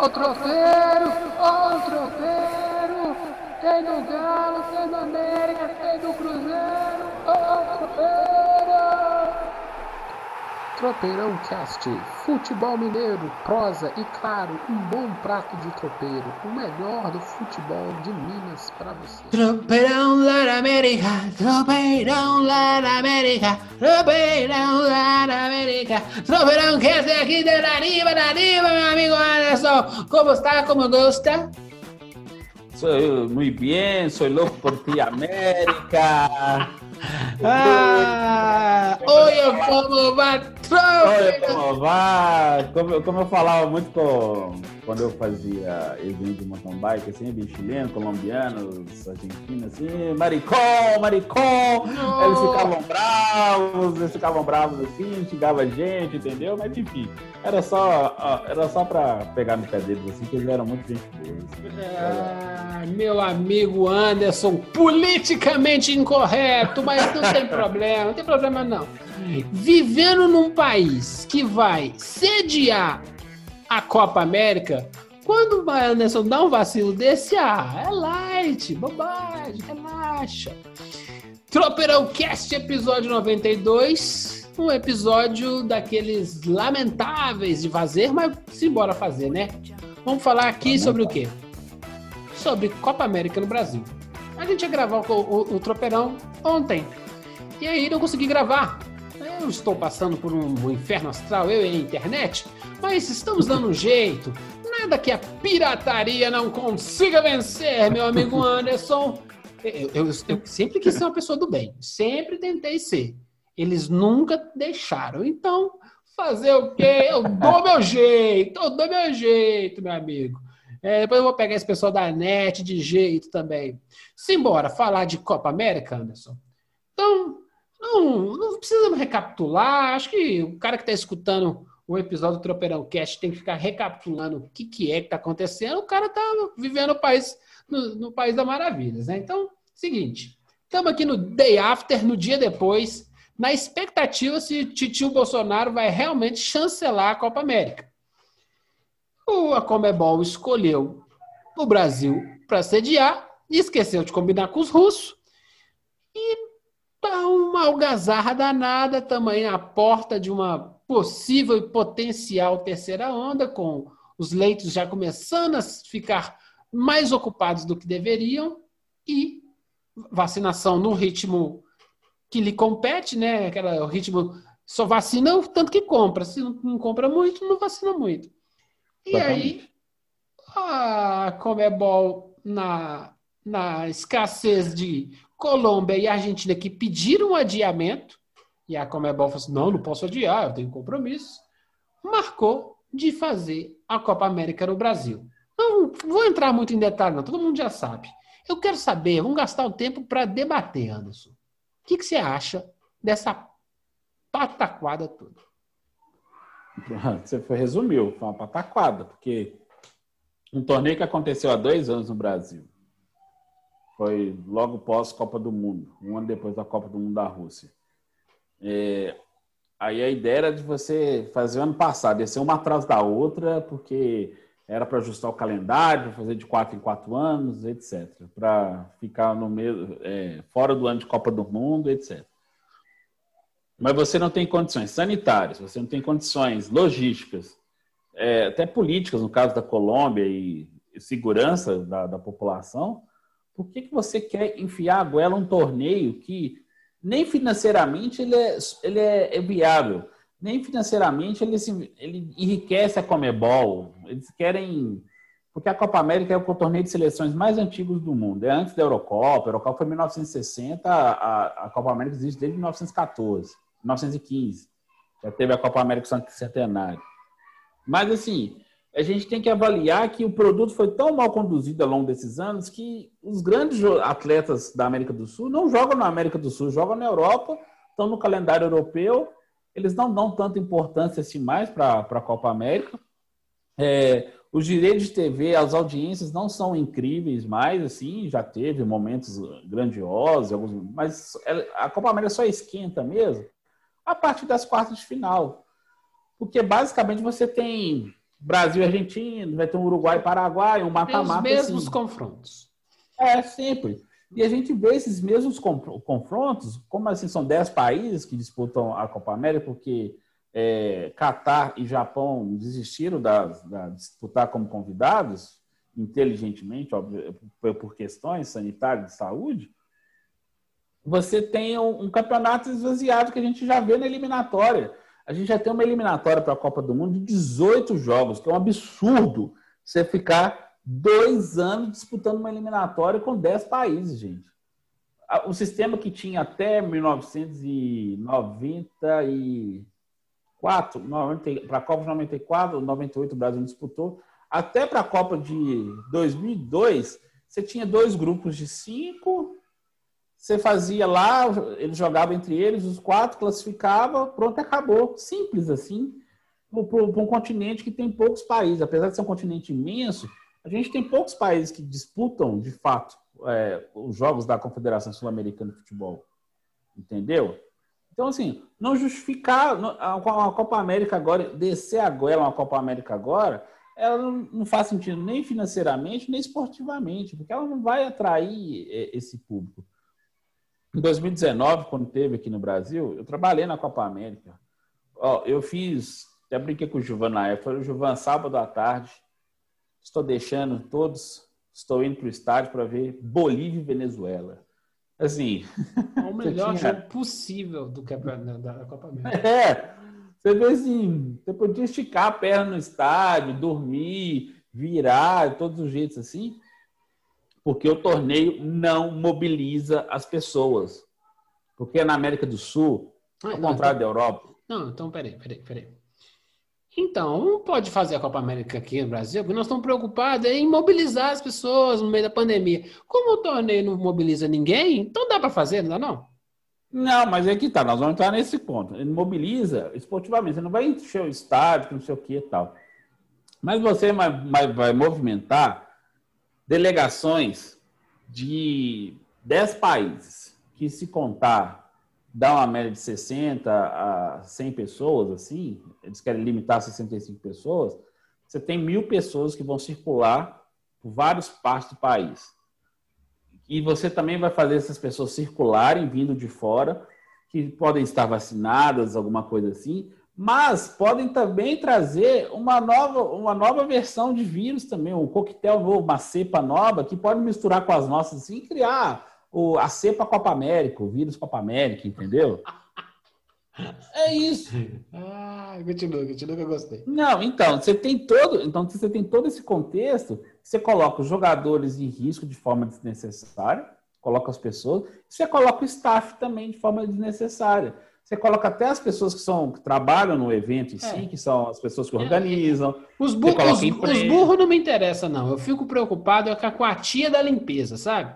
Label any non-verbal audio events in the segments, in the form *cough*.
Ó o tropeiro, ó o tropeiro. Tem do Galo, tem do América, tem do Cruzeiro. Ó o. Tropeirão Cast, futebol mineiro, prosa e claro, um bom prato de tropeiro, o melhor do futebol de Minas para você. Tropeirão lá da América, tropeirão lá da América, tropeirão lá da América, tropeirão Cast aqui de Nariva, Nariva, meu amigo Anderson, como está, como gosta? Soy muy bien, soy loco por ti, América. *laughs* Ah, oi, como vai, Olha como vai. Como, como eu falava muito com, quando eu fazia evento de mountain bike, assim, bem chileno, colombiano, argentino, assim, maricom, maricom. Eles ficavam bravos, eles ficavam bravos assim, xingavam a gente, entendeu? Mas enfim, era só, era só pra pegar no pé deles, assim, que eles eram muito gente boa. assim. Ah, meu amigo Anderson, politicamente incorreto, mas não tem problema, não tem problema não. Vivendo num país que vai sediar a Copa América, quando o Anderson dá um vacilo desse, ah, é light, bobagem, relaxa. Tropeirão Cast, episódio 92. Um episódio daqueles lamentáveis de fazer, mas simbora fazer, né? Vamos falar aqui sobre o quê? Sobre Copa América no Brasil. A gente ia gravar o, o, o Tropeirão ontem. E aí não consegui gravar. Eu estou passando por um, inferno astral, eu e a internet, mas estamos dando um jeito. Nada que a pirataria não consiga vencer, meu amigo *laughs* Anderson. Eu, eu- eu sempre quis ser uma pessoa do bem, sempre tentei ser. Eles nunca deixaram. Então, fazer o quê? Eu dou meu jeito, eu dou meu jeito, meu amigo. É, depois eu vou pegar esse pessoal da net de jeito também. Simbora, falar de Copa América, Anderson. Então, não, não precisa recapitular. Acho que o cara que está escutando o episódio do Tropeirão Cast tem que ficar recapitulando o que, que é que está acontecendo. O cara está vivendo o país, no, no país das maravilhas, né? Então, seguinte, estamos aqui no day after, no dia depois, na expectativa se Titio Bolsonaro vai realmente chancelar a Copa América. O a Comebol escolheu o Brasil para sediar e esqueceu de combinar com os russos. E tá uma algazarra danada também à porta de uma possível e potencial terceira onda, com os leitos já começando a ficar mais ocupados do que deveriam e vacinação no ritmo que lhe compete, né? Aquela, o ritmo só vacina o tanto que compra. Se não, compra muito, não vacina muito. E aí, a Comebol, na, na escassez de Colômbia e Argentina que pediram um adiamento, e a Comebol falou assim: não, não posso adiar, eu tenho compromisso, marcou de fazer a Copa América no Brasil. Não vou entrar muito em detalhe, não, todo mundo já sabe. Eu quero saber, vamos gastar o tempo para debater, Anderson. O que, que você acha dessa pataquada toda? *laughs* Você foi, resumiu, foi uma pataquada, porque um torneio que aconteceu há dois anos no Brasil. Foi logo pós Copa do Mundo, um ano depois da Copa do Mundo da Rússia. É, aí a ideia era de você fazer o ano passado, ia ser uma atrás da outra, porque era para ajustar o calendário, fazer de quatro em quatro anos, etc. Para ficar no mesmo, é, fora do ano de Copa do Mundo, etc. Mas você não tem condições sanitárias, você não tem condições logísticas, é, até políticas, no caso da Colômbia, e segurança da, da população, por que, que você quer enfiar a goela um torneio que nem financeiramente ele é, ele é, é viável, nem financeiramente ele, se, ele enriquece a Comebol. Eles querem. Porque a Copa América é o torneio de seleções mais antigos do mundo. É antes da Eurocopa. A Eurocopa foi em 1960, a, a Copa América existe desde 1914, 1915. Já teve a Copa América Centenário. Mas, assim, a gente tem que avaliar que o produto foi tão mal conduzido ao longo desses anos que os grandes atletas da América do Sul não jogam na América do Sul, jogam na Europa, estão no calendário europeu, eles não dão tanta importância assim mais para a Copa América. É, os direitos de TV, as audiências não são incríveis mais, assim, já teve momentos grandiosos, alguns, mas a Copa América só esquenta mesmo a partir das quartas de final. Porque basicamente você tem Brasil e Argentina, vai ter um Uruguai e Paraguai, um mata-mata. Os mesmos assim. confrontos. É, sempre. E a gente vê esses mesmos confrontos, como assim são 10 países que disputam a Copa América, porque é, Catar e Japão desistiram da, da disputar como convidados, inteligentemente, óbvio, por questões sanitárias de saúde, você tem um, um, campeonato esvaziado que a gente já vê na eliminatória. A gente já tem uma eliminatória para a Copa do Mundo de 18 jogos, que é um absurdo você ficar dois anos disputando uma eliminatória com 10 países, gente. O sistema que tinha até 1994, para a Copa de 94, 98 o Brasil disputou, até para a Copa de 2002, você tinha dois grupos de cinco, você fazia lá, eles jogavam entre eles, os quatro classificava, pronto, acabou. Simples assim, para um continente que tem poucos países. Apesar de ser um continente imenso, a gente tem poucos países que disputam, de fato, é, os jogos da Confederação Sul-Americana de Futebol. Entendeu? Então, assim, não justificar a Copa América agora, descer a goela uma Copa América agora, ela não faz sentido nem financeiramente, nem esportivamente, porque ela não vai atrair é, esse público. Em 2019, quando teve aqui no Brasil, eu trabalhei na Copa América. Ó, eu fiz, até brinquei com o Gilvan na época, falei, Gilvan, sábado à tarde, Estou deixando todos, estou indo para o estádio para ver Bolívia e Venezuela. Assim. É o *laughs* melhor tinha... jogo possível do campeonato da Copa América. É. Você vê assim, você podia esticar a perna no estádio, dormir, virar, todos os jeitos assim, porque o torneio não mobiliza as pessoas. Porque na América do Sul, ao contrário então, da Europa. Não, então peraí, peraí, peraí. Então, não pode fazer a Copa América aqui no Brasil, porque nós estamos preocupados em mobilizar as pessoas no meio da pandemia. Como o torneio não mobiliza ninguém, então dá para fazer, não dá não? Não, mas é que tá, nós vamos entrar nesse ponto. Ele mobiliza esportivamente, você não vai encher o estádio, não sei o que e tal. Mas você vai, vai, vai movimentar delegações de 10 países, que se contar dá uma média de 60 a 100 pessoas, assim, eles querem limitar a 65 pessoas, você tem mil pessoas que vão circular por várias partes do país. E você também vai fazer essas pessoas circularem vindo de fora, que podem estar vacinadas, alguma coisa assim, mas podem também trazer uma nova, uma nova versão de vírus também, um coquetel novo, uma cepa nova, que pode misturar com as nossas assim, e criar o, a cepa Copa América, o vírus Copa América, entendeu? *laughs* É isso. Ah, continua, continua que eu gostei. Não, então, você tem todo, então você tem todo esse contexto, você coloca os jogadores em risco de forma desnecessária, coloca as pessoas, você coloca o staff também de forma desnecessária. Você coloca até as pessoas que são que trabalham no evento em é. si, que são as pessoas que é. organizam. Os, bu os, os burros não me interessam, não. Eu fico preocupado com a tia da limpeza, sabe?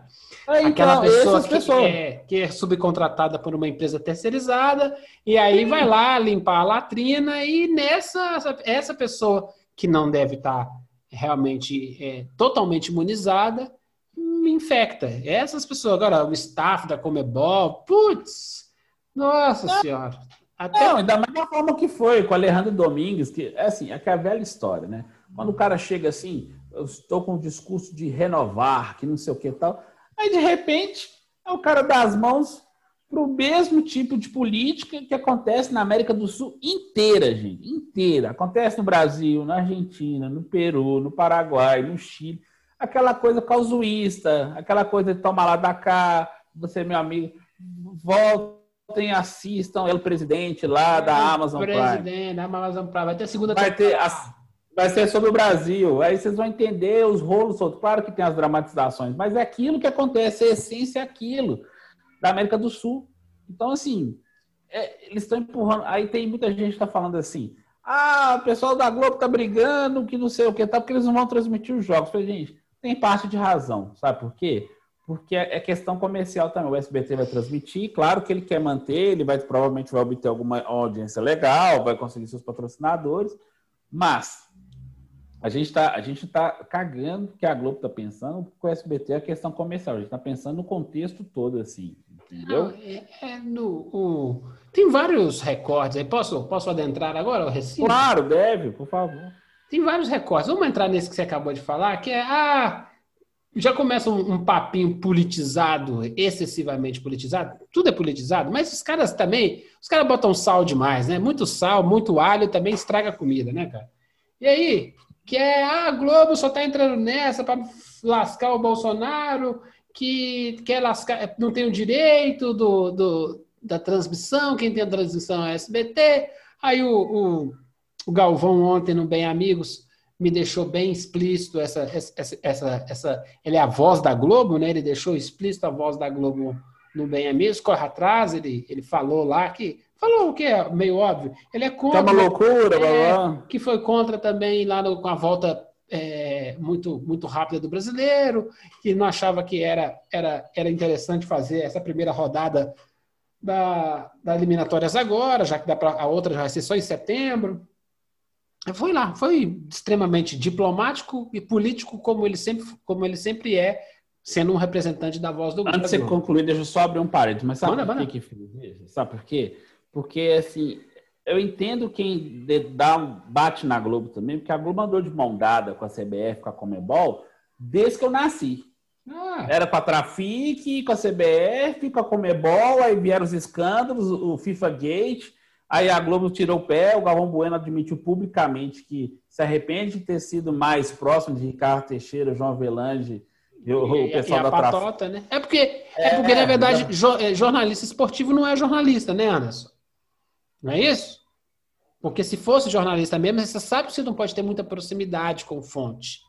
Aí, Aquela então, pessoa que é, que é, subcontratada por uma empresa terceirizada e aí Sim. vai lá limpar a latrina e nessa essa pessoa que não deve estar realmente é, totalmente imunizada me infecta. Essas pessoas agora o staff da Comebol, putz, nossa não. senhora. Até... Não, ainda mais da forma que foi com o Alejandro Domingues, que é assim, é aquela velha história, né? Quando o cara chega assim, eu estou com o discurso de renovar, que não sei o que tal. Aí, de repente, é o cara dá as mãos para o mesmo tipo de política que acontece na América do Sul inteira, gente. Inteira. Acontece no Brasil, na Argentina, no Peru, no Paraguai, no Chile. Aquela coisa causuísta, aquela coisa de tomar lá da cá, você, meu amigo, voltem, assistam o presidente lá da Amazon Prime. Presidente da Amazon Prime. Vai ter a segunda Vai ter a Vai ser sobre o Brasil. Aí vocês vão entender os rolos soltos. Claro que tem as dramatizações, mas é aquilo que acontece, a essência é aquilo da América do Sul. Então, assim, é, eles estão empurrando. Aí tem muita gente que está falando assim: ah, o pessoal da Globo está brigando, que não sei o que, tá, porque eles não vão transmitir os jogos. Falei, gente, tem parte de razão. Sabe por quê? Porque é questão comercial também. O SBT vai transmitir, claro que ele quer manter, ele vai provavelmente vai obter alguma audiência legal, vai conseguir seus patrocinadores, mas a gente está a gente tá cagando que a Globo está pensando com o SBT é questão comercial. A gente está pensando no contexto todo, assim, entendeu? Não, é, é no, o... Tem vários recordes aí. Posso, posso adentrar agora o recinto? Claro, deve, por favor. tem vários recortes. Vamos entrar nesse que você acabou de falar, que é ah, já começa um, um, papinho politizado, excessivamente politizado. Tudo é politizado, mas os caras também, os caras botam sal demais, né? Muito sal, muito alho também estraga a comida, né, cara? E aí, que é, ah, a Globo só tá entrando nessa para lascar o Bolsonaro, que quer lascar, não tem o direito do, do, da transmissão, quem tem a transmissão é a SBT. Aí o, o, o Galvão ontem no Bem Amigos me deixou bem explícito essa, essa, essa, essa, ele é a voz da Globo, né? Ele deixou explícito a voz da Globo no Bem Amigos, corre atrás, ele, ele falou lá que falou o que é meio óbvio, ele é contra, tá uma loucura, é, que foi contra também lá no, com a volta é, muito muito rápida do brasileiro, que não achava que era era era interessante fazer essa primeira rodada da, da eliminatórias agora, já que dá pra, a outra já vai ser só em setembro. Foi lá, foi extremamente diplomático e político, como ele sempre, como ele sempre é, sendo um representante da voz do Antes de você concluir, deixa eu só abrir um parênteses. Mas sabe manda, por que, que Sabe por quê? Porque, assim, eu entendo quem dá um bate na Globo também, porque a Globo andou de mão dada com a CBF, com a Comebol, desde que eu nasci. Ah. Era para Trafic, com a CBF, com a Comebol, aí vieram os escândalos, o FIFA Gate. Aí a Globo tirou o pé, o Galvão Bueno admitiu publicamente que se arrepende de ter sido mais próximo de Ricardo Teixeira, João Avelange e o, pessoal e da patota, né? É porque, é, é porque na verdade, é, jornalista esportivo não é jornalista, né, Anderson? Não é isso? Porque se fosse jornalista mesmo, você sabe que você não pode ter muita proximidade com fonte.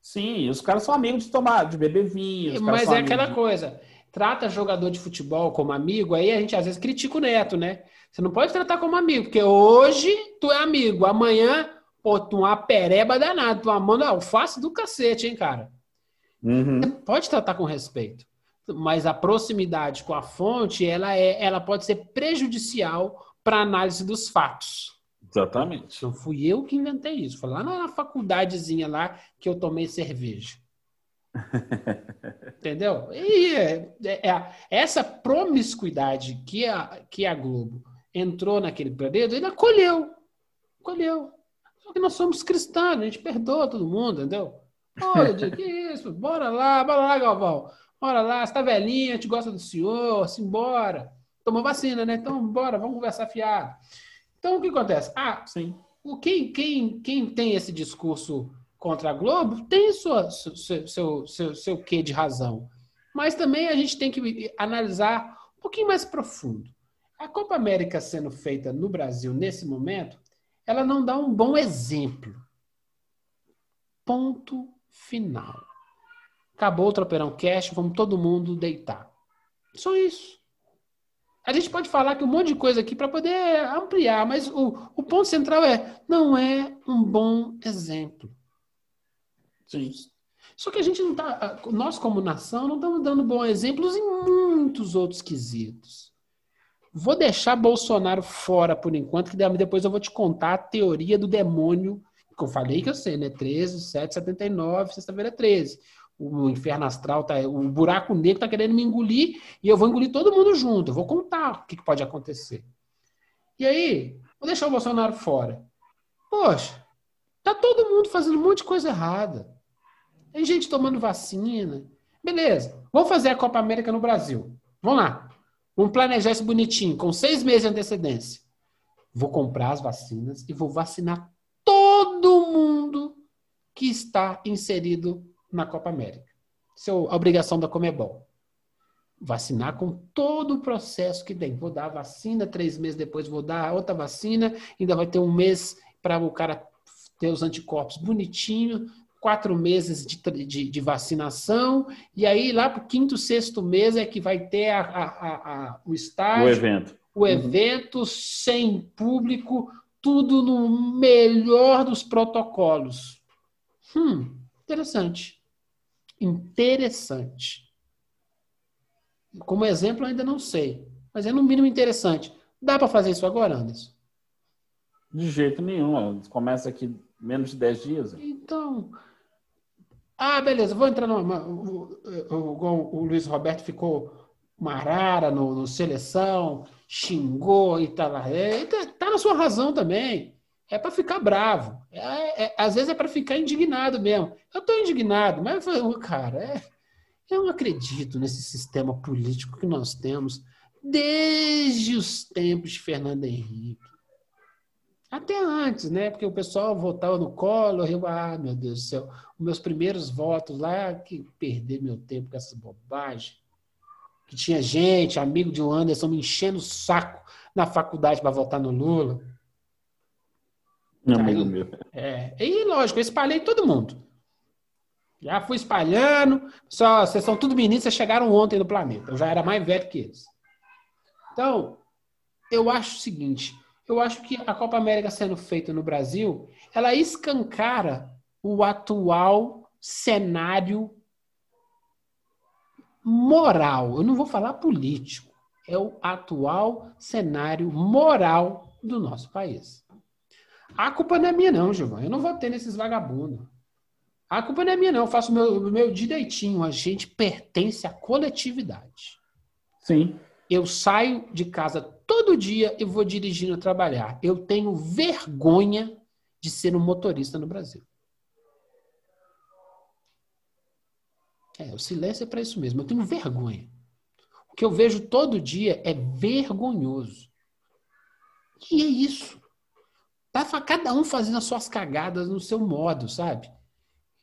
Sim, os caras são amigos de tomar, de beber vinho. Mas é aquela de... coisa. Trata jogador de futebol como amigo, aí a gente às vezes critica o neto, né? Você não pode tratar como amigo, porque hoje tu é amigo, amanhã, pô, tu é uma pereba danada, tu amando alface do cacete, hein, cara? Uhum. Você pode tratar com respeito, mas a proximidade com a fonte, ela, é, ela pode ser prejudicial para análise dos fatos. Exatamente. Não fui eu que inventei isso. Foi lá na faculdadezinha lá que eu tomei cerveja. *laughs* Entendeu? E é, é, é, essa promiscuidade que a, que a Globo entrou naquele período, ele acolheu. Acolheu. Só que nós somos cristãos, a gente perdoa todo mundo, entendeu? Olha, *laughs* que isso? Bora lá, bora lá, Galvão. Bora lá, você tá velhinho, a gente gosta do senhor, simbora. Tomou vacina, né? Então, bora, vamos conversar fiado. Então, o que acontece? Ah, sim. O, quem, quem, quem tem esse discurso contra a Globo tem sua, seu, seu, seu, seu quê de razão. Mas também a gente tem que analisar um pouquinho mais profundo. A Copa América sendo feita no Brasil nesse momento, ela não dá um bom exemplo. Ponto final. Acabou o Tropeirão Cash, vamos todo mundo deitar. Só isso. A gente pode falar que um monte de coisa aqui para poder ampliar, mas o, o ponto central é: não é um bom exemplo. Sim. Só que a gente não está, nós como nação, não estamos dando bons exemplos em muitos outros quesitos. Vou deixar Bolsonaro fora por enquanto, que depois eu vou te contar a teoria do demônio, que eu falei que eu sei, né? 13, 7, 79, sexta-feira 13. O inferno astral, tá, o buraco negro tá querendo me engolir e eu vou engolir todo mundo junto. Eu vou contar o que, que pode acontecer. E aí, vou deixar o Bolsonaro fora. Poxa, tá todo mundo fazendo um monte de coisa errada. Tem gente tomando vacina. Beleza, vamos fazer a Copa América no Brasil. Vamos lá. Vamos planejar isso bonitinho, com seis meses de antecedência. Vou comprar as vacinas e vou vacinar todo mundo que está inserido na Copa América. Isso é a obrigação da Comebol. Vacinar com todo o processo que tem. Vou dar a vacina, três meses depois vou dar outra vacina, ainda vai ter um mês para o cara ter os anticorpos bonitinho, quatro meses de, de, de, vacinação, e aí lá para o quinto, sexto mês é que vai ter a, a, a, o estágio, o evento, o evento uhum. sem público, tudo no melhor dos protocolos. Hum, interessante. Interessante. Como exemplo, ainda não sei, mas é no mínimo interessante. Dá para fazer isso agora, Anderson? De jeito nenhum. Começa aqui menos de 10 dias. Então, ah, beleza, vou entrar numa. O, o, o Luiz Roberto ficou marara no, no seleção, xingou e tal. Tá, é, tá, tá na sua razão também. é para ficar bravo. É, é, às vezes é para ficar indignado mesmo. Eu estou indignado, mas, cara, é, eu não acredito nesse sistema político que nós temos desde os tempos de Fernando Henrique. Até antes, né? Porque o pessoal votava no colo, eu, ah, meu Deus do céu, os meus primeiros votos lá, que perder meu tempo com essas bobagens. Que tinha gente, amigo de um Anderson, me enchendo o saco na faculdade para votar no Lula. Amigo meu. É, e lógico, eu espalhei todo mundo. Já fui espalhando. Só, vocês são tudo meninos, vocês chegaram ontem no planeta. Eu já era mais velho que eles. Então, eu acho o seguinte: eu acho que a Copa América sendo feita no Brasil, ela escancara o atual cenário moral. Eu não vou falar político. É o atual cenário moral do nosso país. A culpa não é minha, não, Giovanni. Eu não vou ter nesses vagabundos. A culpa não é minha, não. Eu faço o meu, meu direitinho. A gente pertence à coletividade. Sim. Eu saio de casa todo dia e vou dirigindo a trabalhar. Eu tenho vergonha de ser um motorista no Brasil. É, o silêncio é para isso mesmo. Eu tenho vergonha. O que eu vejo todo dia é vergonhoso. E é isso. Tá cada um fazendo as suas cagadas no seu modo, sabe?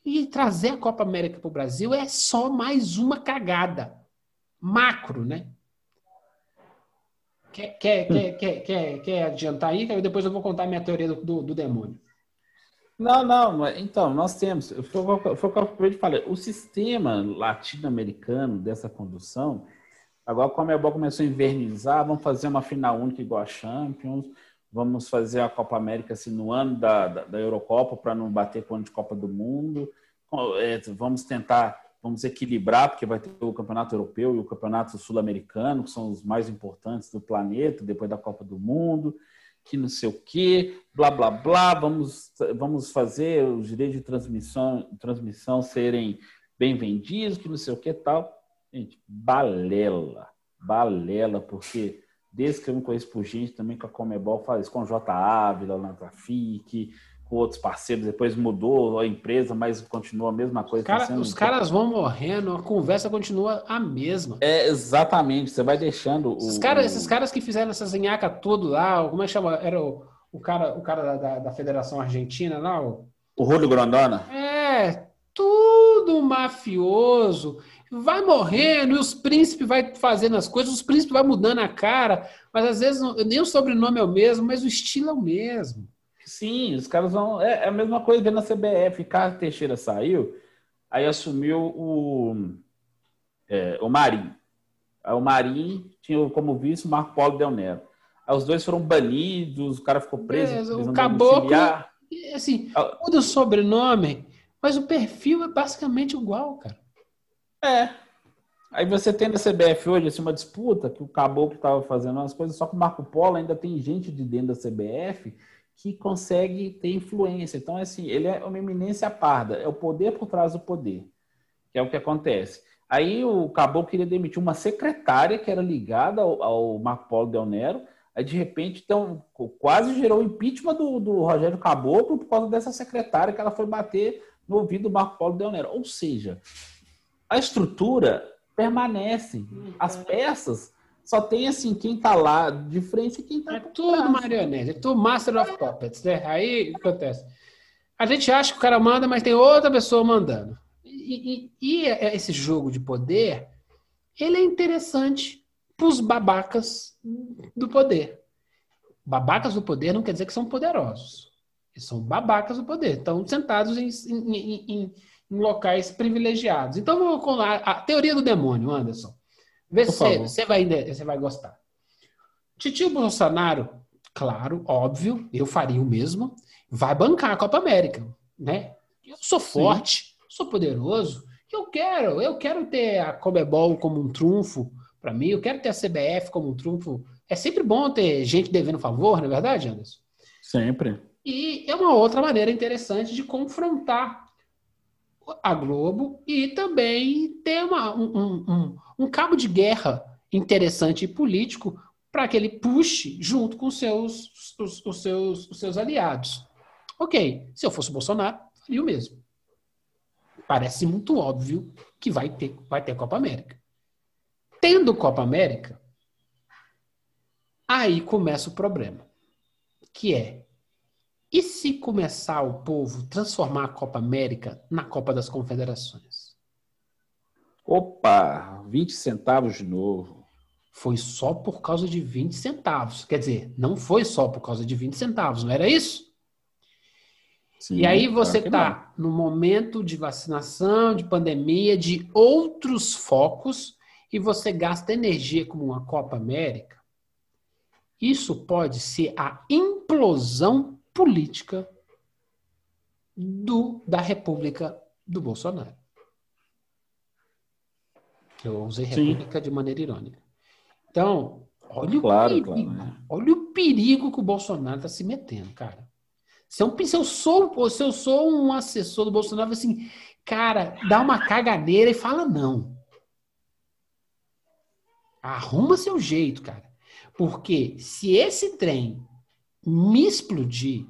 E trazer a Copa América para o Brasil é só mais uma cagada. Macro, né? Quer, quer, quer, quer, quer, quer adiantar aí? Que depois eu vou contar a minha teoria do, do, demônio. Não, não, então, nós temos, foi, o que eu acabei de falar, o sistema latino-americano dessa condução, agora como a Comebol começou a invernizar, vamos fazer uma final única igual a Champions, vamos fazer a Copa América assim, no ano da, da, da Eurocopa para não bater com de Copa do Mundo. É, vamos tentar, vamos equilibrar, porque vai ter o Campeonato Europeu e o Campeonato Sul-Americano, que são os mais importantes do planeta, depois da Copa do Mundo, que não sei o quê, blá, blá, blá. Vamos, vamos fazer os direitos de transmissão, transmissão serem bem vendidos, que não sei o que tal. Gente, balela, balela, porque desde que eu me conheço por gente, também com a Comebol faz com o J. Ávila, na Trafic, com outros parceiros, depois mudou a empresa, mas continua a mesma coisa. Cara, tá os caras vão morrendo, a conversa continua a mesma. É, exatamente, você vai deixando esses o... Cara, esses caras que fizeram essa zinhaca tudo lá, como é que chama? Era o, o cara, o cara da, da Federação Argentina lá? O, o Rúlio Grandona? É, tudo mafioso vai morrendo e os príncipes vai fazendo as coisas, os príncipes vai mudando a cara, mas às vezes nem o sobrenome é o mesmo, mas o estilo é o mesmo. Sim, os caras vão. É, é a mesma coisa vendo na CBF. Carlos Teixeira saiu, aí assumiu o, é, o Marim. Aí o Marim tinha como vice o Marco Paulo Del Nero. Aí os dois foram banidos, o cara ficou preso. É, o caboclo. Assim, muda o sobrenome, mas o perfil é basicamente igual, cara. É. Aí você tem na CBF hoje assim, uma disputa que o Caboclo estava fazendo umas coisas, só que o Marco Polo ainda tem gente de dentro da CBF que consegue ter influência. Então, assim, ele é uma eminência parda, é o poder por trás do poder, que é o que acontece. Aí o Caboclo queria demitir uma secretária que era ligada ao, ao Marco Polo Del Nero, aí de repente então, quase gerou o impeachment do, do Rogério Caboclo por causa dessa secretária que ela foi bater no ouvido do Marco Polo Del Nero. Ou seja, a estrutura permanece. As peças só tem assim quem tá lá de frente e quem tá É tudo marionete, é tudo Master of Puppets, né? Aí o que acontece? A gente acha que o cara manda, mas tem outra pessoa mandando. E, e, e esse jogo de poder, ele é interessante para os babacas do poder. Babacas do poder não quer dizer que são poderosos. Eles são babacas do poder. Estão sentados em, em, em, em locais privilegiados. Então, vamos com a, a teoria do demônio, Anderson. Vê se você vai, você vai gostar. Titio Bolsonaro, claro, óbvio, eu faria o mesmo, vai bancar a Copa América, né? Eu sou forte, Sim. sou poderoso, eu quero, eu quero ter a Comebol como um trunfo para mim, eu quero ter a CBF como um trunfo. É sempre bom ter gente devendo favor, não é verdade, Anderson? Sempre. E é uma outra maneira interessante de confrontar a Globo e também ter uma, um, um, um, cabo de guerra interessante e político para que ele puxe junto com seus, os, os, seus, os seus aliados. Ok, se eu fosse Bolsonaro, faria o mesmo. Parece muito óbvio que vai ter, vai ter Copa América. Tendo Copa América, aí começa o problema, que é e se começar o povo transformar a Copa América na Copa das Confederações? Opa, 20 centavos de novo. Foi só por causa de 20 centavos. Quer dizer, não foi só por causa de 20 centavos, não era isso? Sim, e aí você está no momento de vacinação, de pandemia, de outros focos, e você gasta energia como uma Copa América. Isso pode ser a implosão política do, da República do Bolsonaro. Eu usei República Sim. de maneira irônica. Então, olha claro, o perigo, claro, né? olha o perigo que o Bolsonaro está se metendo, cara. Se eu, se, eu sou, se eu sou um assessor do Bolsonaro, assim, cara, dá uma caganeira e fala não. Arruma seu jeito, cara. Porque se esse trem me explodir,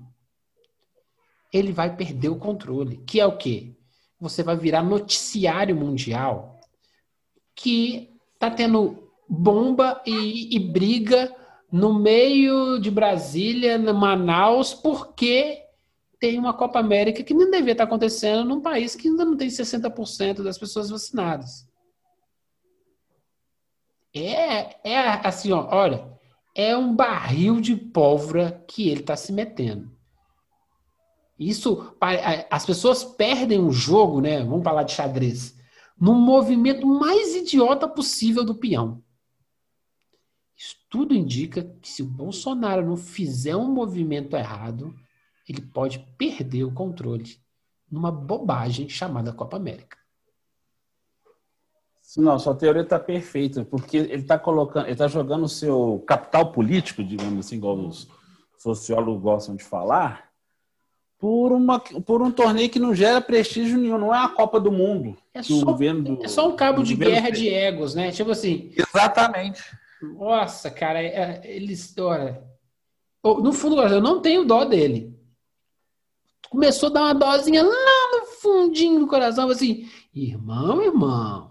ele vai perder o controle. Que é o quê? Você vai virar noticiário mundial que tá tendo bomba e, e briga no meio de Brasília, no Manaus, porque tem uma Copa América que não devia estar acontecendo num país que ainda não tem 60% das pessoas vacinadas. É, é assim, ó, olha, é um barril de pólvora que ele está se metendo. Isso, as pessoas perdem o jogo, né? Vamos falar de xadrez, no movimento mais idiota possível do peão. Isso tudo indica que se o Bolsonaro não fizer um movimento errado, ele pode perder o controle numa bobagem chamada Copa América. Não, sua teoria está perfeita, porque ele está colocando, ele está jogando o seu capital político, digamos assim, igual os sociólogos gostam de falar, por, uma, por um torneio que não gera prestígio nenhum, não é a Copa do Mundo. É, só, do, é só um cabo de guerra de egos, né? Tipo assim. Exatamente. Nossa, cara, é, eles. Olha, no fundo, eu não tenho dó dele. Começou a dar uma dosinha lá no fundinho do coração, assim, irmão, irmão,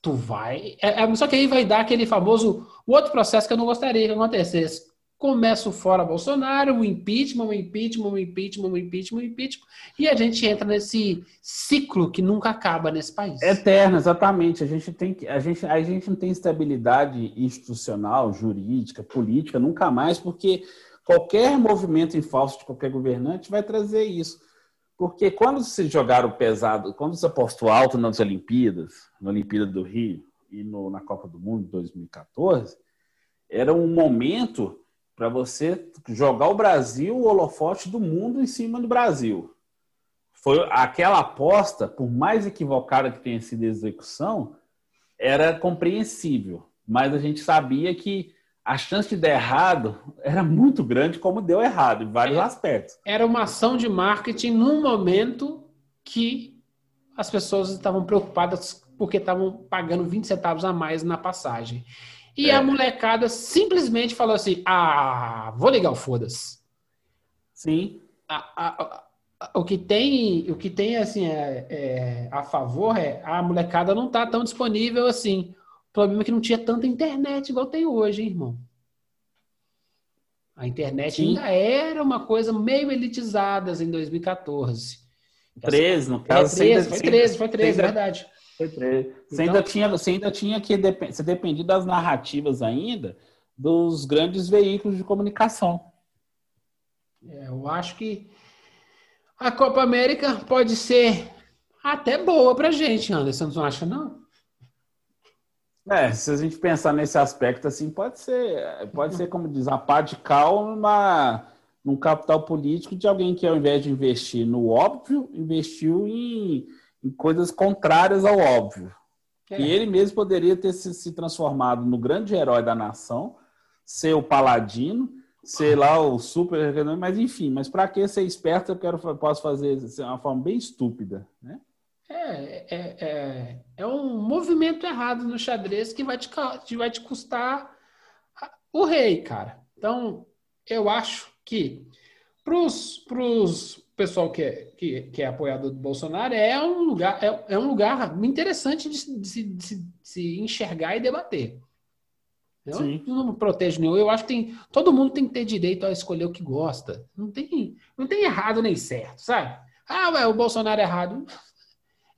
tu vai. É, é, só que aí vai dar aquele famoso. Outro processo que eu não gostaria que acontecesse. Começa o fora Bolsonaro, o impeachment, o impeachment, o impeachment, o impeachment, o impeachment, e a gente entra nesse ciclo que nunca acaba nesse país. Eterno, exatamente. A gente tem a gente, a gente não tem estabilidade institucional, jurídica, política, nunca mais, porque qualquer movimento em falso de qualquer governante vai trazer isso. Porque quando se jogaram pesado, quando se apostou alto nas Olimpíadas, na Olimpíada do Rio e no, na Copa do Mundo de 2014, era um momento para você jogar o Brasil, o holofote do mundo em cima do Brasil. Foi aquela aposta, por mais equivocada que tenha sido a execução, era compreensível, mas a gente sabia que a chance de dar errado era muito grande, como deu errado em vários é, aspectos. Era uma ação de marketing num momento que as pessoas estavam preocupadas porque estavam pagando 20 centavos a mais na passagem. E é. a molecada simplesmente falou assim: ah, vou ligar o foda-se. Sim. A, a, a, o que tem, o que tem assim é, é, a favor é a molecada não tá tão disponível assim. O problema é que não tinha tanta internet igual tem hoje, hein, irmão? A internet Sim. ainda era uma coisa meio elitizada em 2014. 13, no caso. É 13, foi 13, foi 13, é verdade. Foi 13. Você, então, ainda tinha, você ainda tinha que depend, você dependia das narrativas ainda dos grandes veículos de comunicação. É, eu acho que a Copa América pode ser até boa pra gente, Anderson. Você não acha, não? É, se a gente pensar nesse aspecto assim, pode ser, pode ser como diz, a pá de cal numa, num capital político de alguém que ao invés de investir no óbvio, investiu em, em coisas contrárias ao óbvio. É. E ele mesmo poderia ter se, se, transformado no grande herói da nação, ser o paladino, ser lá o super, mas enfim, mas para que ser esperto eu quero posso fazer de uma forma bem estúpida, né? É, é, é, é, um movimento errado no xadrez que vai te, vai te custar o rei, cara. Então, eu acho que pros, pros pessoal que é, que, que é apoiador do Bolsonaro é um lugar, é, é um lugar interessante de, se- de de de se enxergar e debater. Eu Sim. não protege nenhum. Eu acho que tem, todo mundo tem que ter direito a escolher o que gosta. Não tem, não tem errado nem certo, sabe? Ah, ué, o Bolsonaro é errado.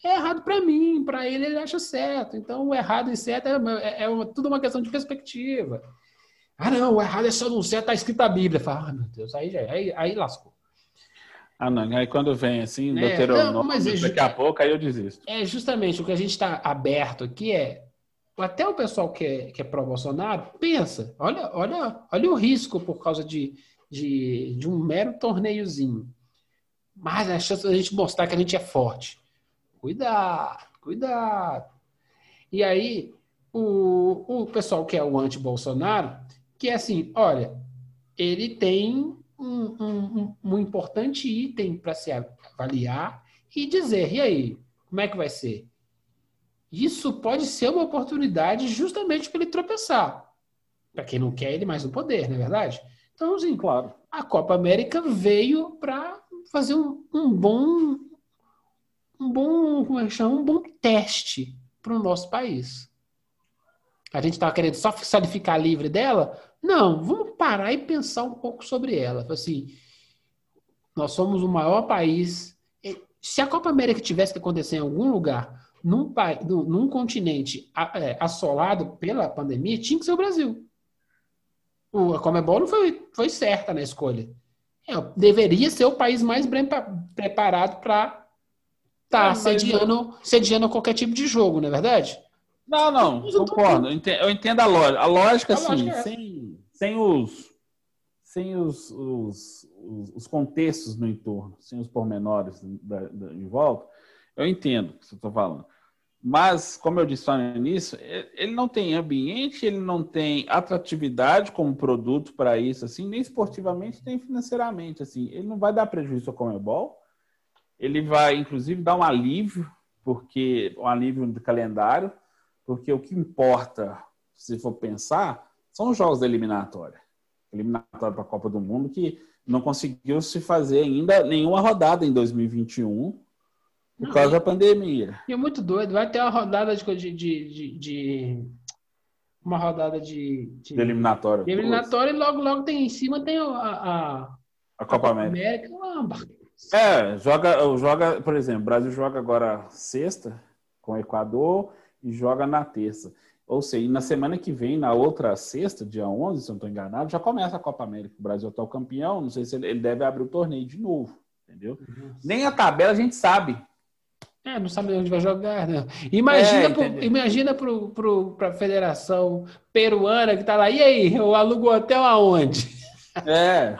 É errado para mim, para ele ele acha certo. Então, o errado e certo é, é, é uma- tudo uma questão de perspectiva. Ah, não, o errado é só não certo, tá escrito a Bíblia. Fala, ah, meu Deus, aí, já, aí, aí lascou. Ah, não. Aí quando vem assim, É, Deuteronômio, não, mas é daqui a pouco, aí eu desisto. É justamente o que a gente está aberto aqui é até o pessoal que é, que é pró-Bolsonaro pensa, olha, olha, olha o risco por causa de, de, de um mero torneiozinho. Mas a chance da gente mostrar que a gente é forte. Cuidado, cuidado. E aí, o, o pessoal que é o anti-Bolsonaro, que é assim, olha, ele tem um, um, um- um importante item para se avaliar e dizer, e aí, como é que vai ser? Isso pode ser uma oportunidade justamente para ele tropeçar. Para quem não quer ele mais no poder, não é verdade? Então, assim, Claro. a Copa América veio para fazer um, um bom um bom como é que chama? um bom teste para o nosso país. A gente estava querendo só ficar livre dela? Não, vamos parar e pensar um pouco sobre ela. Assim, nós somos o maior país. E Se a Copa América tivesse que acontecer em algum lugar, num, num, continente é, assolado pela pandemia, tinha que ser o Brasil. O, a Comebol não foi, foi certa na escolha. É, deveria ser o país mais bem pa- preparado para estar É, mas sediando, sediando qualquer tipo de jogo, não é verdade? Não, não, eu tô- concordo. Eu entendo, eu entendo a lógica. A lógica, A assim, lógica é sem, sem os sem os, os, os, os contextos no entorno, sem os pormenores da, da, em volta, eu entendo o que você está falando. Mas, como eu disse lá no início, ele não tem ambiente, ele não tem atratividade como produto para isso, assim, nem esportivamente, nem financeiramente. Assim. Ele não vai dar prejuízo ao Comebol, ele vai, inclusive, dar um alívio, porque um alívio do calendário, porque o que importa, se for pensar, são os jogos da eliminatória. Eliminatória para a Copa do Mundo, que não conseguiu se fazer ainda nenhuma rodada em 2021 por Não, causa e- da pandemia. E é muito doido. Vai ter uma rodada de, de, de, de- uma rodada de, de, De eliminatória. de eliminatória e logo logo tem em cima tem a, a, A Copa América. América. Uma. É, joga, joga, por exemplo, o Brasil joga agora sexta com o Equador e joga na terça. Ou seja, na semana que vem, na outra sexta, dia 11, se eu não estou enganado, já começa a Copa América. O Brasil está o campeão, não sei se ele, deve abrir o torneio de novo, entendeu? Nem a tabela a gente sabe. É, não sabe onde vai jogar, né? Imagina, É, pro, imagina pro, pro, pra Federação Peruana que tá lá. E aí, eu alugo hotel aonde? É.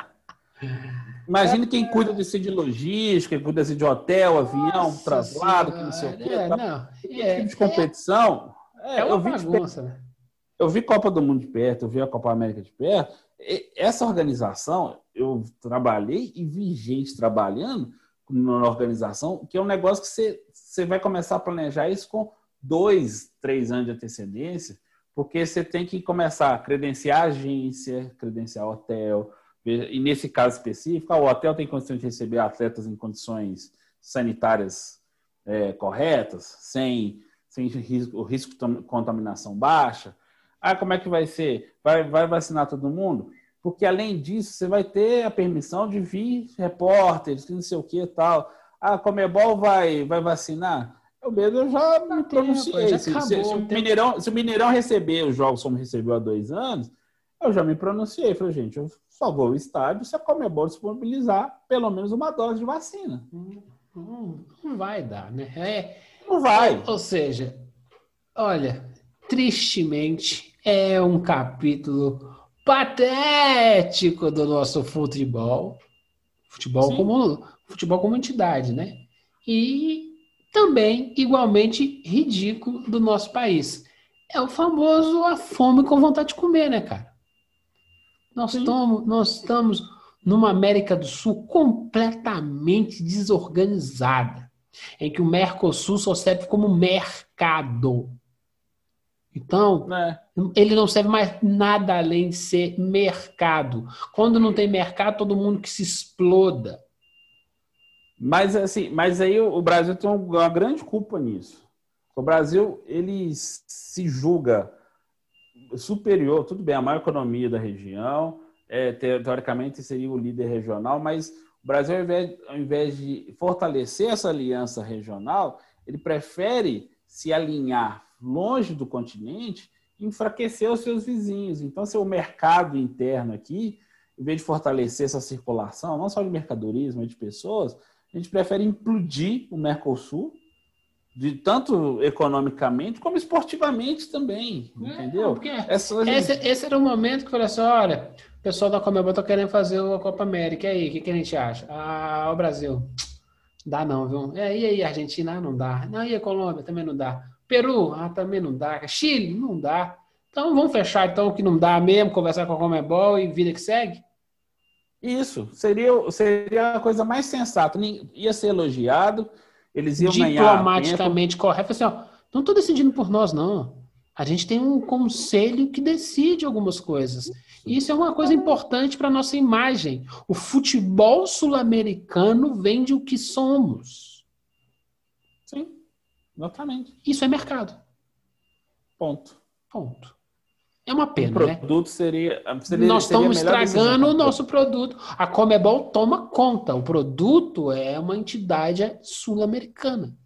*laughs* Imagina quem cuida desse de logística, quem cuida de hotel, avião, Nossa traslado, que não sei o quê. É, tá? não. Esse É, tipo de competição. é, é, é uma eu vi de bagunça, né? eu vi Copa do Mundo de perto, eu vi a Copa América de perto. E essa organização, eu trabalhei e vi gente trabalhando na organização, que é um negócio que você, você vai começar a planejar isso com dois, três anos de antecedência, porque você tem que começar a credenciar a agência, credenciar hotel, e nesse caso específico, o hotel tem condições de receber atletas em condições sanitárias é, corretas, sem, sem risco, o risco de contaminação baixa. Ah, como é que vai ser? Vai, vai vacinar todo mundo? Porque além disso, você vai ter a permissão de vir repórteres, não sei o que e tal. Ah, Comebol vai, vai vacinar? Eu mesmo eu já me pronunciei. já se, se- se o. Mineirão, se o Mineirão receber os jogos como recebeu há dois anos, eu já me pronunciei. Falei, gente, eu só vou ao estádio se a Comebol disponibilizar pelo menos uma dose de vacina. Não, não vai dar, né? É, Não vai. Ou seja, olha, tristemente é um capítulo patético do nosso futebol. Futebol Sim. como futebol como entidade, né? E também igualmente ridículo do nosso país. É o famoso a fome com vontade de comer, né, cara? Nós estamos, nós estamos numa América do Sul completamente desorganizada, em que o Mercosul só serve como mercado. Então, É. ele não serve mais nada além de ser mercado. Quando não tem mercado, todo mundo que se exploda. Mas assim, mas aí o Brasil tem um- uma grande culpa nisso. O Brasil ele se julga superior, tudo bem, a maior economia da região, é, te- teoricamente seria o líder regional, mas o Brasil, ao invés, ao invés de fortalecer essa aliança regional, ele prefere se alinhar longe do continente e enfraquecer os seus vizinhos. Então, seu mercado interno aqui, em vez de fortalecer essa circulação, não só de mercadorias, mas de pessoas, a gente prefere implodir o Mercosul, de tanto economicamente como esportivamente também, entendeu? Porque Essa- esse, esse era o momento que eu falei assim: olha, o pessoal da Comebol tá querendo fazer a Copa América. E aí, o que, que a gente acha? Ah, o Brasil. Dá não, viu? É, e aí, Argentina? Ah, não dá. Não, e a Colômbia? Também não dá. Peru? Ah, também não dá. Chile? Não dá. Então vamos fechar então o que não dá mesmo, conversar com a Comebol e vida que segue? Isso seria, seria a coisa mais sensata. Ia ser elogiado, eles iam. Diplomaticamente correto. Assim, ó, não estou decidindo por nós, não. A gente tem um conselho que decide algumas coisas. E Isso é uma coisa importante para nossa imagem. O futebol sul-americano vende o que somos. Sim, exatamente. Isso é mercado. Ponto. Ponto. É uma O pena, né? produto seria. seria Nós seria estamos estragando o nosso produto. A Comebol toma conta. O produto é uma entidade sul-americana.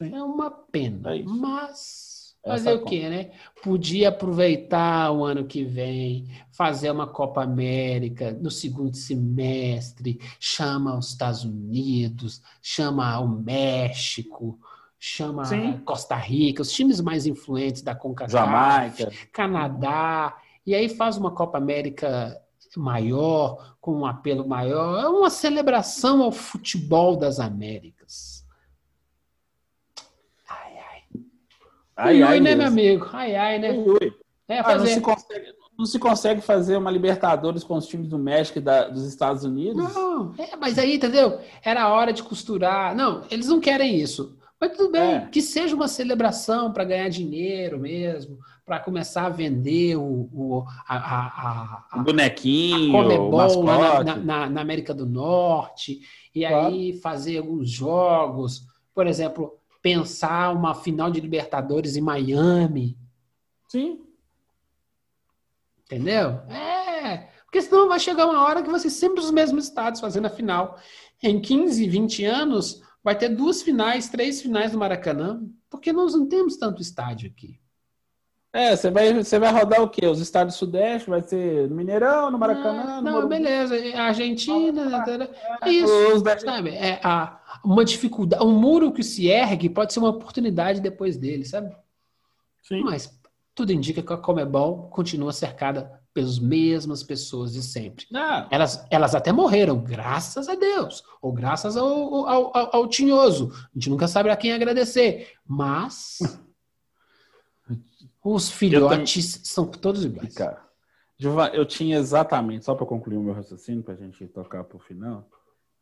É uma pena. É. Mas Essa fazer é a o quê, né? Podia aproveitar o ano que vem, fazer uma Copa América no segundo semestre, chama os Estados Unidos, chama o México, chama Sim. Costa Rica, os times mais influentes da CONCACAF. Jamaica. Canadá, e aí faz uma Copa América maior, com um apelo maior. É uma celebração ao futebol das Américas. Ai, ai. Ai, ui, ai, né, Deus. meu amigo? Ai, ai, né? Ui, ui. É, Ah, não, se consegue, não se consegue fazer uma Libertadores com os times do México e da- dos Estados Unidos? Não, é, mas aí, entendeu? Era a hora de costurar. Não, eles não querem isso. Mas tudo bem, É. que seja uma celebração para ganhar dinheiro mesmo, para começar a vender o, o- a- a- a- a, bonequinho, o Comebol na- na- na América do Norte, e Claro. aí fazer alguns jogos, por exemplo, pensar uma final de Libertadores em Miami, Sim. entendeu? É, porque senão vai chegar uma hora que vai ser sempre os mesmos estados fazendo a final. Em 15, 20 anos, vai ter duas finais, três finais no Maracanã, porque nós não temos tanto estádio aqui. É, você vai, você vai rodar o quê? Os estados do Sudeste? Vai ser no Mineirão, no Maracanã? Ah, no não, Morumbi? beleza. A Argentina, É, isso. Sabe, é a, uma dificuldade, um muro que se ergue pode ser uma oportunidade depois dele, sabe? Sim. Mas tudo indica que a Comebol continua cercada pelas mesmas pessoas de sempre. Não, Elas, elas até morreram, graças a Deus, ou graças ao, ao, ao, ao tinhoso. A gente nunca sabe a quem agradecer. Mas *laughs* os filhotes são todos iguais. cara. Eu tinha exatamente, só para concluir o meu raciocínio, para a gente tocar para o final,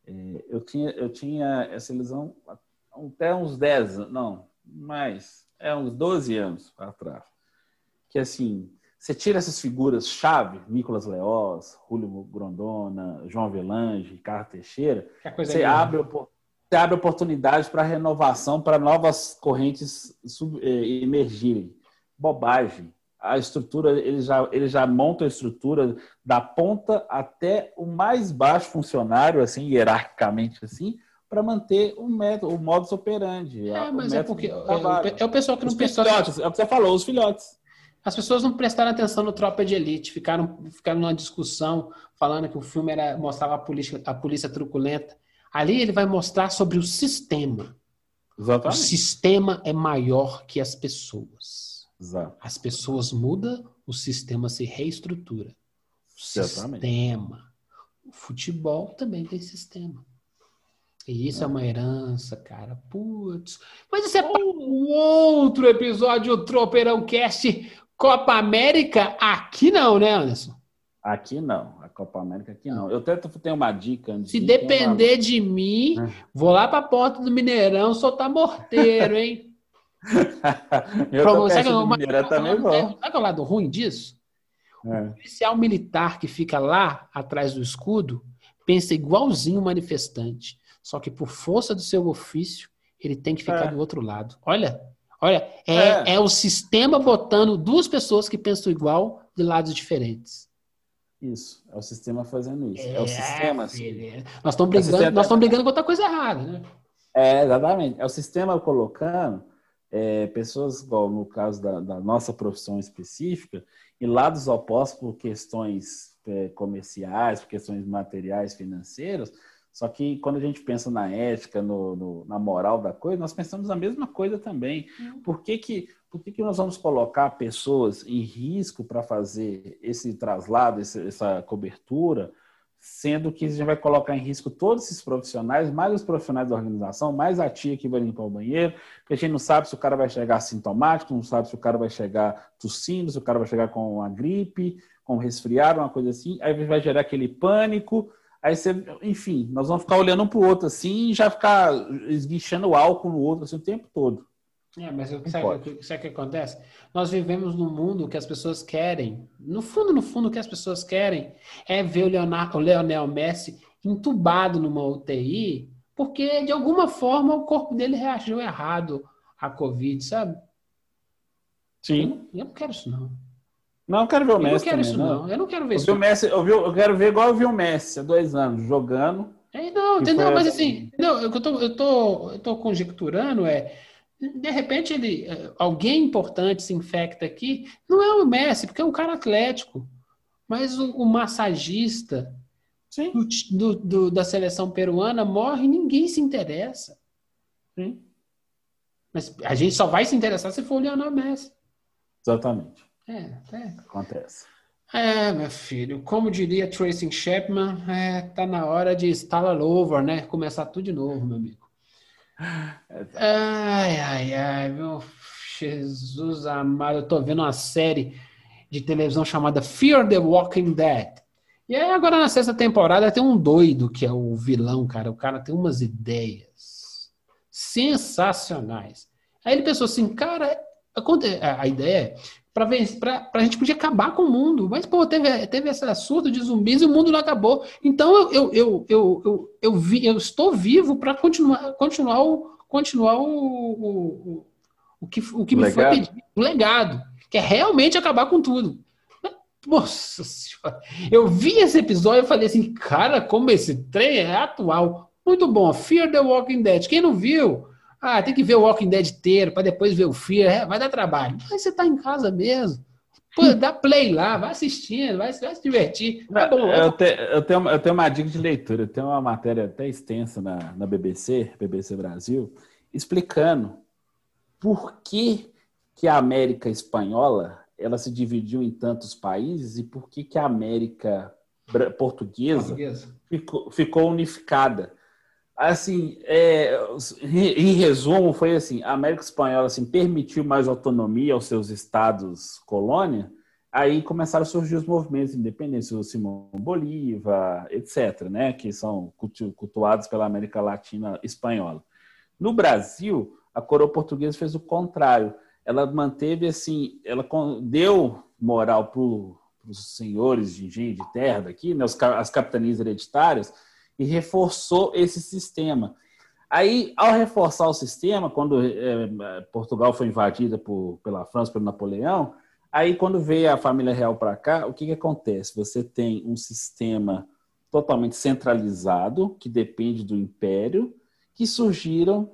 é, eu, tinha, eu tinha essa ilusão até uns 10 anos, não, mais, é uns 12 anos atrás. Que assim, você tira essas figuras-chave, Nicolas Leoz, Julio Grondona, João Avelange, Ricardo Teixeira, coisa você é abre, você abre oportunidade para renovação, para novas correntes sub- eh, emergirem. Bobagem. A estrutura, eles já, eles já montam a estrutura da ponta até o mais baixo funcionário, assim, hierarquicamente assim, para manter o método, o modus operandi. É, o mas é porque é, é o pessoal que não Os prestou filhotes, é o que você falou, os filhotes. As pessoas não prestaram atenção no Tropa de Elite, ficaram, ficaram numa discussão falando que o filme era, mostrava a polícia, a polícia truculenta. Ali ele vai mostrar sobre o sistema. O Exatamente. sistema é maior que as pessoas. Exato. As pessoas mudam, o sistema se reestrutura. O Exatamente. sistema. O futebol também tem sistema. E isso é, uma herança, cara. Putz. Mas isso é para um outro episódio do Tropeirão Cast Copa América. Aqui não, né, Anderson? Aqui não, a Copa América aqui não. Eu tento ter uma dica. antes Se de tem uma- depender de mim, É. vou lá para a porta do Mineirão soltar morteiro, hein? *laughs* *laughs* eu Pra tô você, perto sabe, do uma- Mineirão também bom. sabe qual é o lado ruim disso? É. O policial militar que fica lá atrás do escudo pensa igualzinho o manifestante. Só que por força do seu ofício, ele tem que ficar É. do outro lado. Olha, olha, é, É. é o sistema botando duas pessoas que pensam igual de lados diferentes. Isso, é o sistema fazendo isso. É, o sistema. filho, Nós estamos É brigando, sistema- nós estamos brigando contra coisa errada, né? É, exatamente. É o sistema colocando é, pessoas, igual no caso da, da nossa profissão específica, em lados opostos por questões é, comerciais, por questões materiais, financeiras. Só que quando a gente pensa na ética, no, no- na moral da coisa, nós pensamos a mesma coisa também. Por que, que, por que, que nós vamos colocar pessoas em risco para fazer esse traslado, esse- essa cobertura, sendo que a gente vai colocar em risco todos esses profissionais, mais os profissionais da organização, mais a tia que vai limpar o banheiro, porque a gente não sabe se o cara vai chegar sintomático, não sabe se o cara vai chegar tossindo, se o cara vai chegar com uma gripe, com um resfriado, uma coisa assim, aí vai gerar aquele pânico, aí você, enfim, nós vamos ficar olhando um para o outro assim e já ficar esguichando álcool no outro assim, o tempo todo. É, mas o pode. sabe, o que- o que acontece? Nós vivemos num mundo que as pessoas querem, no fundo, no fundo, o que as pessoas querem é ver o, Leonardo, o Leonel Messi entubado numa UTI, porque de alguma forma o corpo dele reagiu errado à Covid, sabe? Eu Sim. não, eu não quero isso, não. Não, eu quero ver o Eu não Messi quero também, isso, não. Eu não quero ver Eu, isso. o Messi, eu, vi- eu quero ver igual eu vi o Messi há dois anos, jogando. É, não, entendeu? Mas assim. não, o que eu tô, eu tô, eu tô conjecturando é, de repente ele, eh, alguém importante se infecta aqui, não é o Messi, porque é um cara atlético, mas o, o massagista do do- do- da seleção peruana morre e ninguém se interessa. sim. Mas a gente só vai se interessar se for o Lionel Messi. Exatamente. É, é. Acontece. É, meu filho, como diria Tracy Chapman, é, tá na hora de instalar over, né? Começar tudo de novo, meu amigo. *laughs* Ai, ai, ai, meu Jesus amado, eu tô vendo uma série de televisão chamada Fear the Walking Dead. E aí, agora na sexta temporada tem um doido que é o vilão, cara. O cara tem umas ideias sensacionais. Aí ele pensou assim, cara, a ideia é pra, ver, pra, pra gente podia acabar com o mundo. Mas, pô, teve, teve esse surto de zumbis e o mundo não acabou. Então eu, eu, eu, eu, eu, vi, eu estou vivo para continuar, continuar, o, continuar o, o, o, que, o que me foi legado. pedido, o legado, que é realmente acabar com tudo. Nossa senhora, eu vi esse episódio e falei assim, cara, como esse trem é atual. Muito bom, Fear the Walking Dead. Quem não viu, ah, tem que ver o Walking Dead inteiro para depois ver o Fear, é, vai dar trabalho. Mas você tá em casa mesmo. Pô, dá play lá, vai assistindo, vai, vai se divertir. Tá bom, Eu, te- eu tenho, eu tenho uma dica de leitura, eu tenho uma matéria até extensa na, na BBC, BBC Brasil, explicando por que, que a América Espanhola ela se dividiu em tantos países e por que, que a América portuguesa português. ficou, ficou unificada. Assim, é, em resumo, foi assim: a América Espanhola assim, permitiu mais autonomia aos seus estados colônia, aí começaram a surgir os movimentos independentes, o Simão Bolívar, etc., né, que são cultu- cultuados pela América Latina espanhola. No Brasil, a coroa portuguesa fez o contrário. Ela manteve assim, ela deu moral para os senhores de engenho de terra daqui, né, as capitanias hereditárias, e reforçou esse sistema. Aí, ao reforçar o sistema, quando eh, Portugal foi invadida por, pela França, pelo Napoleão, aí quando veio a família real para cá, o que, que acontece? Você tem um sistema totalmente centralizado, que depende do império, que surgiram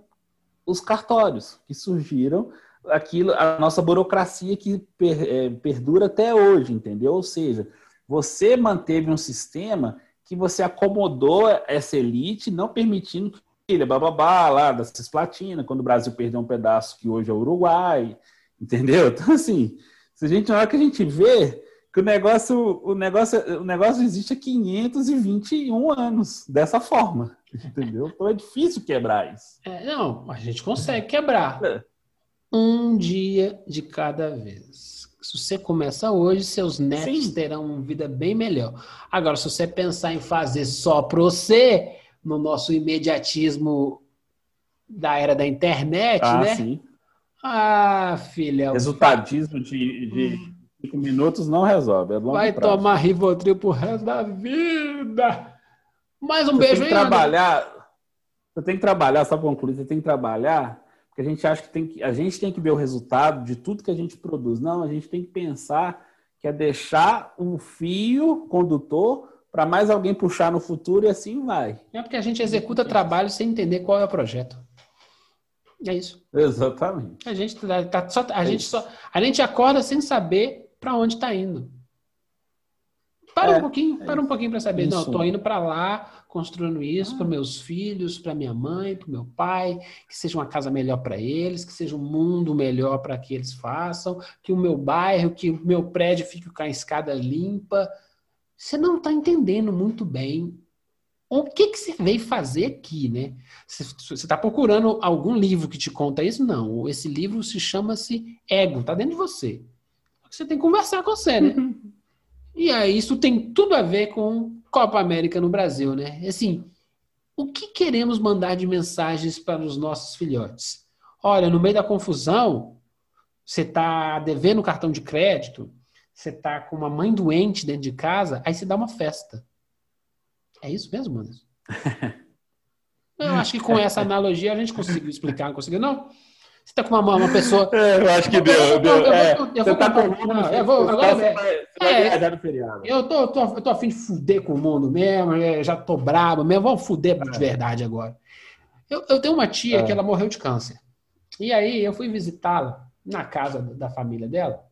os cartórios, que surgiram aquilo, a nossa burocracia que per- eh, perdura até hoje, entendeu? Ou seja, você manteve um sistema que você acomodou essa elite, não permitindo que filha, bababá, lá da Cisplatina, quando o Brasil perdeu um pedaço que hoje é o Uruguai, entendeu? *laughs* Então, assim, se a gente, na hora que a gente vê que o negócio, o negócio, o negócio existe há 521 anos, dessa forma, entendeu? Então é difícil quebrar isso. É, não, a gente consegue quebrar. É. Um dia de cada vez. Se você começa hoje, seus netos Sim. terão uma vida bem melhor. Agora, se você pensar em fazer só para você, no nosso imediatismo da era da internet, Ah, né? sim. Ah, filha. Resultadismo de, de cinco minutos não resolve. É Vai prazo. tomar Rivotril pro resto da vida. Mais um Você beijo tem que aí, trabalhar. Você tem que trabalhar, só para concluir, você tem que trabalhar, porque a gente acha que tem que. A gente tem que ver o resultado de tudo que a gente produz. Não, a gente tem que pensar que é deixar um fio condutor para mais alguém puxar no futuro e assim vai. É porque a gente executa trabalho sem entender qual é o projeto. É isso. Exatamente. A gente, tá, tá só, a, É gente isso. só, a gente acorda sem saber para onde está indo. Para É, um pouquinho, é para um pouquinho para saber. Não, Isso. estou indo para lá, construindo isso Ah. para meus filhos, para minha mãe, para meu pai, que seja uma casa melhor para eles, que seja um mundo melhor para que eles façam, que o meu bairro, que o meu prédio fique com a escada limpa. Você não está entendendo muito bem o que, que você veio fazer aqui, né? Você está procurando algum livro que te conta isso? Não. Esse livro se chama-se Ego, tá dentro de você. Você tem que conversar com você, né? *laughs* E aí, isso tem tudo a ver com Copa América no Brasil, né? Assim, o que queremos mandar de mensagens para os nossos filhotes? Olha, no meio da confusão, você está devendo cartão de crédito, você está com uma mãe doente dentro de casa, aí você dá uma festa. É isso mesmo, Anderson? *laughs* Eu acho que com essa analogia a gente conseguiu explicar, não conseguiu, não? Você está com uma, uma pessoa. *laughs* É, eu acho que Eu deu. eu deu. É, eu vou- eu tá não, eu vou- agora você é- vai, você é. Eu tô, tô, eu tô afim de fuder com o mundo mesmo, é, já tô brabo mesmo, vamos fuder de verdade agora. Eu, eu tenho uma tia É. que ela morreu de câncer. E aí eu fui visitá-la na casa da família dela.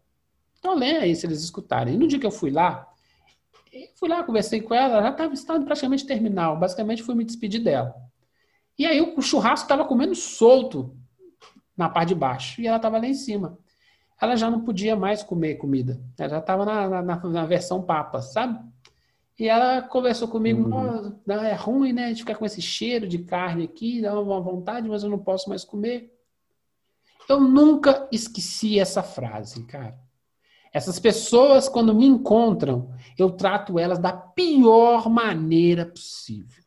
Então lê aí se eles escutarem. E no dia que eu fui lá, eu fui lá, conversei com ela, ela estava em estado praticamente terminal. Basicamente fui me despedir dela. E aí o churrasco estava comendo solto na parte de baixo. E ela estava lá em cima. Ela já não podia mais comer comida. Ela já estava na, na, na- versão papa, sabe? E ela conversou comigo, Uhum. "Ó, não, é ruim, né? De ficar com esse cheiro de carne aqui, dá uma vontade, mas eu não posso mais comer. Eu nunca esqueci essa frase, cara. Essas pessoas, quando me encontram, eu trato elas da pior maneira possível.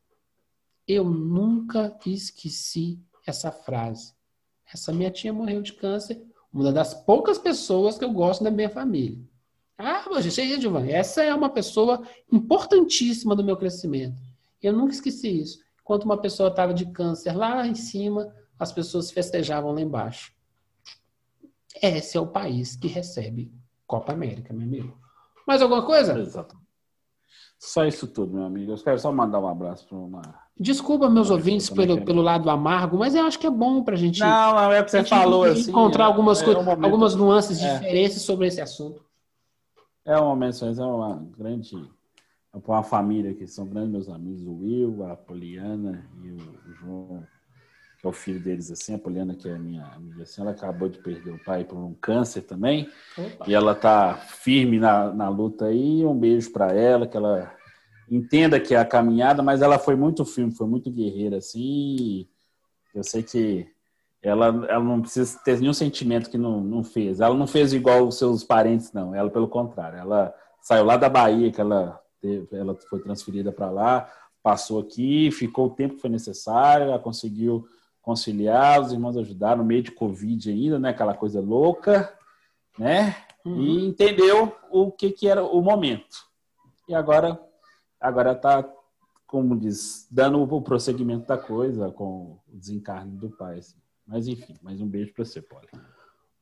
Eu nunca esqueci essa frase. Essa minha tia morreu de câncer, uma das poucas pessoas que eu gosto da minha família. Ah, mas isso aí, Giovanni, essa é uma pessoa importantíssima do meu crescimento. Eu nunca esqueci isso. Enquanto uma pessoa estava de câncer lá em cima, as pessoas festejavam lá embaixo. Esse é o país que recebe Copa América, meu amigo. Mais alguma coisa? Exato. Só isso tudo, meu amigo. Eu quero só mandar um abraço para uma. Desculpa meus Eu ouvintes pelo, pelo lado amargo, mas eu acho que é bom pra gente, Não, não é o que a você gente falou assim. encontrar é- algumas, é coisas, um momento- algumas nuances É. diferentes sobre esse assunto. É uma menção, é uma grande. É uma família que são grandes meus amigos, o Will, a Poliana e o João, que é o filho deles, assim. A Poliana, que é minha amiga, assim, ela acabou de perder o pai por um câncer também. Opa. E ela tá firme na, na luta aí. Um beijo para ela, que ela entenda que é a caminhada, mas ela foi muito firme, foi muito guerreira, assim. Eu sei que ela, ela não precisa ter nenhum sentimento que não, não fez. Ela não fez igual os seus parentes, não. Ela, pelo contrário, ela saiu lá da Bahia, que ela, teve, ela foi transferida para lá, passou aqui, ficou o tempo que foi necessário, ela conseguiu conciliar, os irmãos ajudaram no meio de Covid ainda, né? Aquela coisa louca, né? Uhum. E entendeu o que, que era o momento. E agora agora está, como diz, dando o prosseguimento da coisa com o desencarne do pai. assim. Mas enfim, mais um beijo para você, Poli.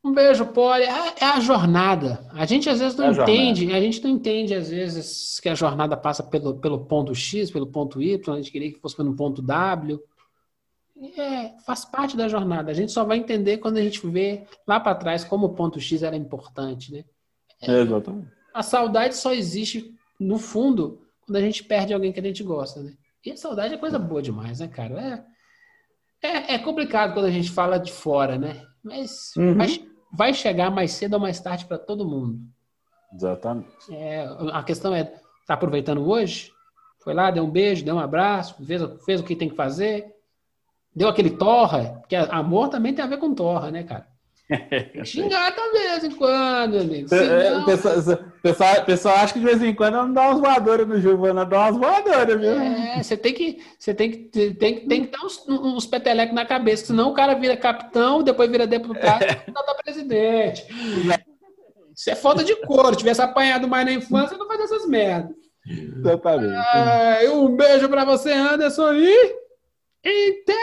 Um beijo, Poli. É, é a jornada. A gente às vezes não É a jornada. entende, a gente não entende às vezes que a jornada passa pelo, pelo ponto X, pelo ponto Y, a gente queria que fosse pelo ponto W. É, faz parte da jornada. A gente só vai entender quando a gente vê lá para trás como o ponto X era importante, né? Exatamente. A saudade só existe, no fundo, quando a gente perde alguém que a gente gosta, né? E saudade é coisa boa demais, né, cara? É, é, é complicado quando a gente fala de fora, né? Mas Uhum. vai, vai chegar mais cedo ou mais tarde para todo mundo. Exatamente. É, a questão é, tá aproveitando hoje? Foi lá, deu um beijo, deu um abraço, fez, fez o que tem que fazer, deu aquele torra, porque amor também tem a ver com torra, né, cara? Tem que xingar também de vez em quando, amigo. É, Senão- O pessoal, o pessoal, acha que de vez em quando não dá umas voadoras no Giovana, dá umas voadoras, viu? É, você tem que, você tem que, tem, tem que dar uns, uns petelecos na cabeça, senão o cara vira capitão, depois vira deputado, deputado a presidente. *laughs* Isso é falta de couro. Tivesse apanhado mais na infância, não faz essas merdas. Exatamente. Ah, um beijo pra você, Anderson, e. Inter!